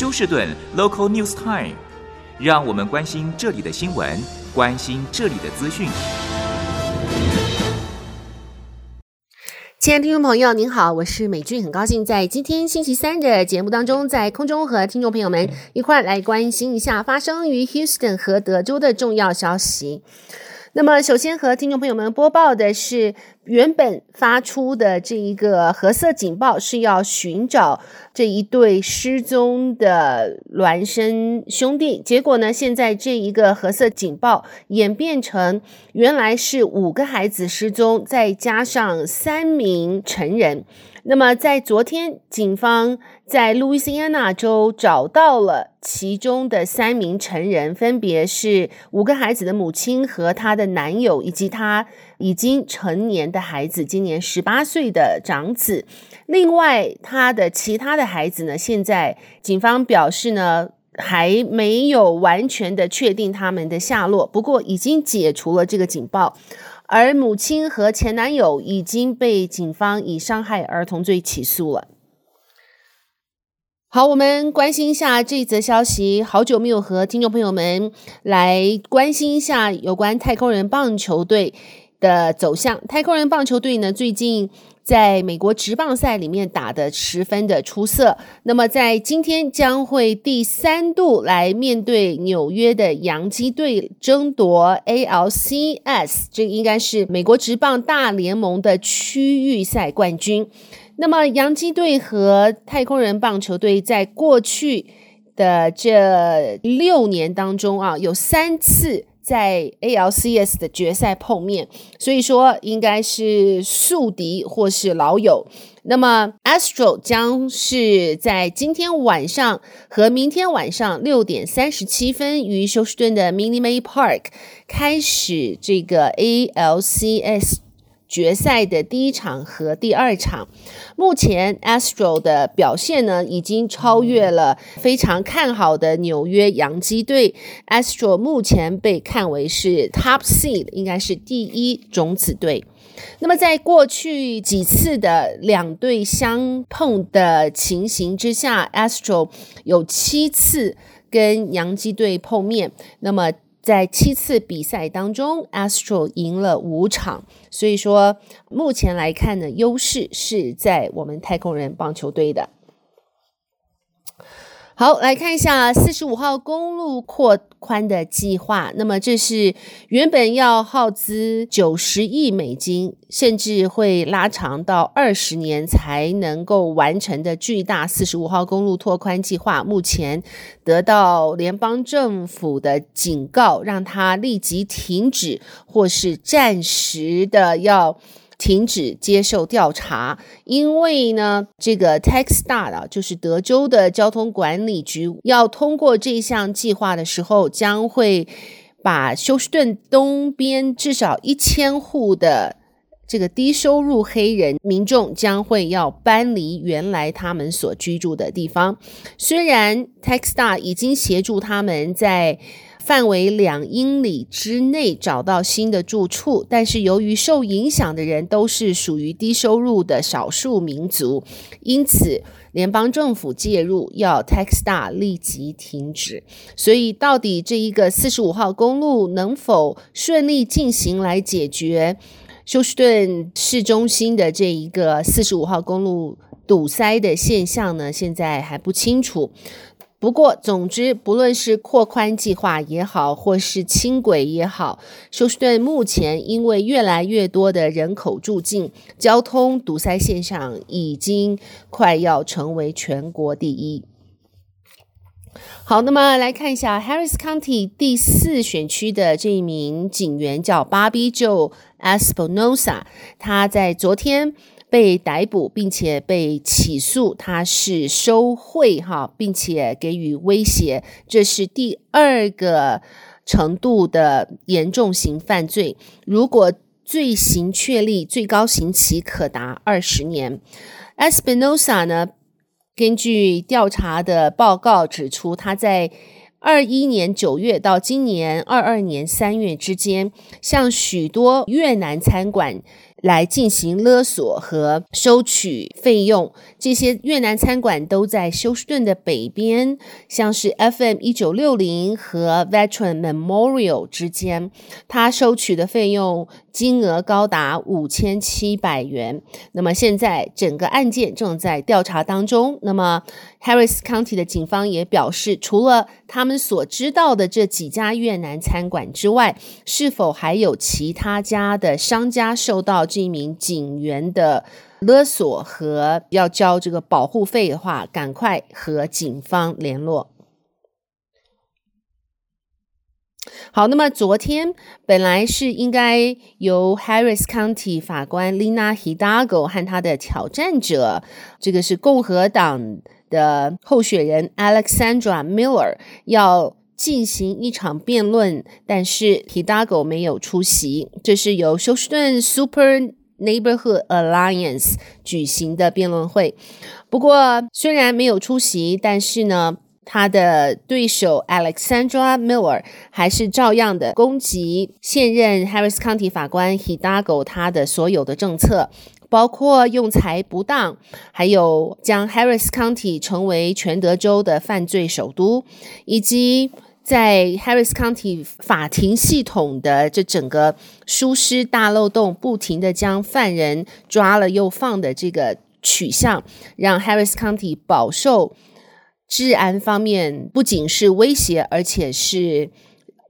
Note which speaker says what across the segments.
Speaker 1: 休士顿 Local News Time，让我们关心这里的新闻，关心这里的资讯。
Speaker 2: 亲爱的听众朋友，您好，我是美君，很高兴在今天星期三的节目当中，在空中和听众朋友们一块来关心一下发生于 Houston 和德州的重要消息。那么，首先和听众朋友们播报的是，原本发出的这一个褐色警报是要寻找这一对失踪的孪生兄弟，结果呢，现在这一个褐色警报演变成原来是五个孩子失踪，再加上三名成人。那么，在昨天，警方在路易斯安那州找到了其中的三名成人，分别是五个孩子的母亲和她的男友，以及她已经成年的孩子，今年十八岁的长子。另外，他的其他的孩子呢，现在警方表示呢，还没有完全的确定他们的下落，不过已经解除了这个警报。而母亲和前男友已经被警方以伤害儿童罪起诉了。好，我们关心一下这则消息。好久没有和听众朋友们来关心一下有关太空人棒球队的走向。太空人棒球队呢，最近，在美国职棒赛里面打得十分的出色，那么在今天将会第三度来面对纽约的洋基队争夺 ALCS，这应该是美国职棒大联盟的区域赛冠军。那么洋基队和太空人棒球队在过去的这六年当中啊，有三次。在 ALCS 的决赛碰面，所以说应该是宿敌或是老友。那么 Astro 将是在今天晚上和明天晚上六点三十七分于休斯顿的 Mini m a y Park 开始这个 ALCS。决赛的第一场和第二场，目前 Astro 的表现呢，已经超越了非常看好的纽约洋基队。Astro 目前被看为是 Top Seed，应该是第一种子队。那么在过去几次的两队相碰的情形之下，Astro 有七次跟洋基队碰面。那么在七次比赛当中，Astro 赢了五场，所以说目前来看呢，优势是在我们太空人棒球队的。好，来看一下四十五号公路扩宽的计划。那么，这是原本要耗资九十亿美金，甚至会拉长到二十年才能够完成的巨大四十五号公路拓宽计划，目前得到联邦政府的警告，让它立即停止，或是暂时的要。停止接受调查，因为呢，这个 TxDOT 啊，就是德州的交通管理局，要通过这项计划的时候，将会把休斯顿东边至少一千户的这个低收入黑人民众将会要搬离原来他们所居住的地方。虽然 TxDOT 已经协助他们在范围两英里之内找到新的住处，但是由于受影响的人都是属于低收入的少数民族，因此联邦政府介入，要 TxDOT 立即停止。所以，到底这一个四十五号公路能否顺利进行来解决休斯顿市中心的这一个四十五号公路堵塞的现象呢？现在还不清楚。不过，总之，不论是扩宽计划也好，或是轻轨也好，休斯顿目前因为越来越多的人口住进，交通堵塞现象已经快要成为全国第一。好，那么来看一下 Harris County 第四选区的这一名警员叫 Bobby Joe Espinosa，他在昨天。被逮捕，并且被起诉，他是收贿哈，并且给予威胁，这是第二个程度的严重型犯罪。如果罪行确立，最高刑期可达二十年。Espinosa 呢，根据调查的报告指出，他在二一年九月到今年二二年三月之间，向许多越南餐馆。来进行勒索和收取费用，这些越南餐馆都在休斯顿的北边，像是 FM 一九六零和 Veteran Memorial 之间，他收取的费用金额高达五千七百元。那么现在整个案件正在调查当中。那么 Harris County 的警方也表示，除了他们所知道的这几家越南餐馆之外，是否还有其他家的商家受到这一名警员的勒索和要交这个保护费的话，赶快和警方联络。好，那么昨天本来是应该由 Harris County 法官 Lina Hidalgo 和他的挑战者，这个是共和党的候选人 Alexandra Miller 要进行一场辩论，但是 Hidalgo 没有出席。这是由休斯顿 Super Neighborhood Alliance 举行的辩论会。不过虽然没有出席，但是呢，他的对手 Alexandra Miller 还是照样的攻击现任 Harris County 法官 Hidalgo 他的所有的政策。包括用财不当，还有将 Harris County 成为全德州的犯罪首都，以及在 Harris County 法庭系统的这整个疏失大漏洞，不停地将犯人抓了又放的这个取向，让 Harris County 饱受治安方面不仅是威胁，而且是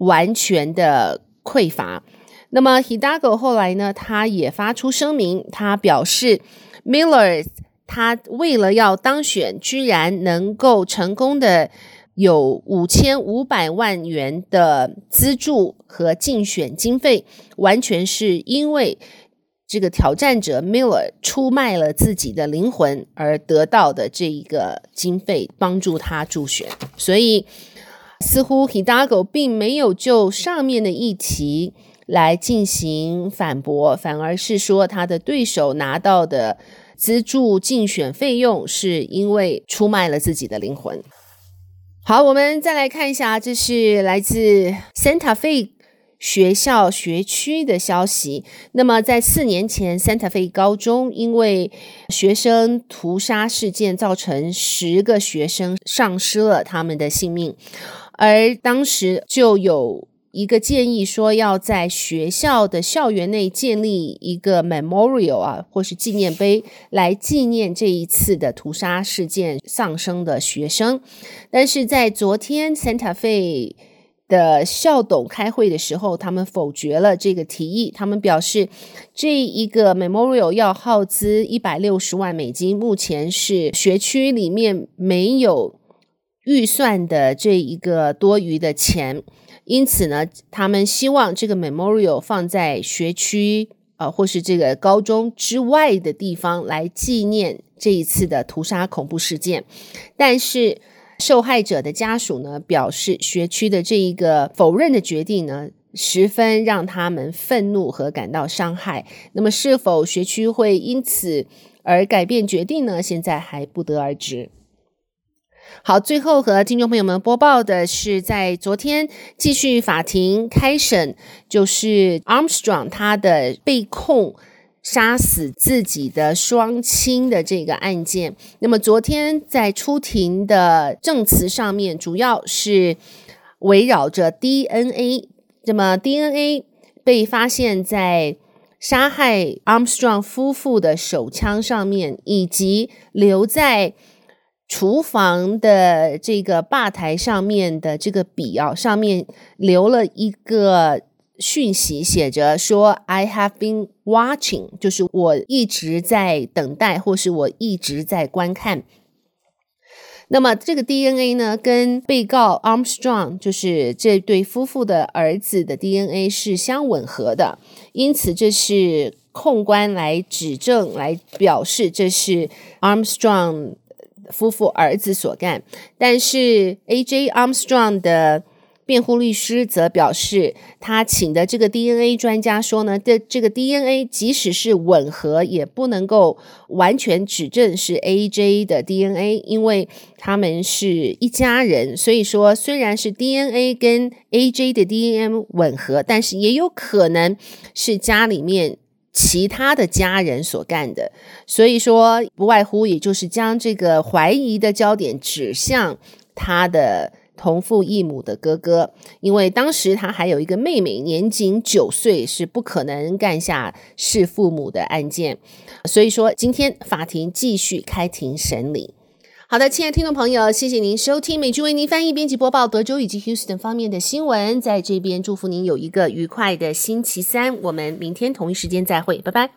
Speaker 2: 完全的匮乏。那么，Hidalgo 后来呢，他也发出声明，他表示，Miller 他为了要当选，居然能够成功的有五千五百万元的资助和竞选经费，完全是因为这个挑战者 Miller 出卖了自己的灵魂而得到的这一个经费，帮助他助选。所以，似乎 Hidalgo 并没有就上面的议题。来进行反驳，反而是说他的对手拿到的资助竞选费用是因为出卖了自己的灵魂。好，我们再来看一下，这是来自 Santa Fe 学校学区的消息。那么在四年前，Santa Fe 高中因为学生屠杀事件，造成十个学生丧失了他们的性命，而当时就有。一个建议说，要在学校的校园内建立一个 memorial 啊，或是纪念碑，来纪念这一次的屠杀事件丧生的学生。但是在昨天 Santa Fe 的校董开会的时候，他们否决了这个提议。他们表示，这一个 memorial 要耗资一百六十万美金，目前是学区里面没有预算的这一个多余的钱。因此呢，他们希望这个 memorial 放在学区啊、呃，或是这个高中之外的地方来纪念这一次的屠杀恐怖事件。但是受害者的家属呢，表示学区的这一个否认的决定呢，十分让他们愤怒和感到伤害。那么，是否学区会因此而改变决定呢？现在还不得而知。好，最后和听众朋友们播报的是，在昨天继续法庭开审，就是 Armstrong 他的被控杀死自己的双亲的这个案件。那么昨天在出庭的证词上面，主要是围绕着 DNA。那么 DNA 被发现在杀害 Armstrong 夫妇的手枪上面，以及留在。厨房的这个吧台上面的这个笔啊，上面留了一个讯息，写着说 “I have been watching”，就是我一直在等待，或是我一直在观看。那么这个 DNA 呢，跟被告 Armstrong，就是这对夫妇的儿子的 DNA 是相吻合的，因此这是控官来指证，来表示这是 Armstrong。夫妇儿子所干，但是 A.J. Armstrong 的辩护律师则表示，他请的这个 DNA 专家说呢，这这个 DNA 即使是吻合，也不能够完全指证是 A.J. 的 DNA，因为他们是一家人。所以说，虽然是 DNA 跟 A.J. 的 DNA 吻合，但是也有可能是家里面其他的家人所干的，所以说不外乎也就是将这个怀疑的焦点指向他的同父异母的哥哥，因为当时他还有一个妹妹，年仅九岁，是不可能干下弑父母的案件。所以说，今天法庭继续开庭审理。好的，亲爱的听众朋友，谢谢您收听美剧为您翻译、编辑播报德州以及 Houston 方面的新闻，在这边祝福您有一个愉快的星期三。我们明天同一时间再会，拜拜。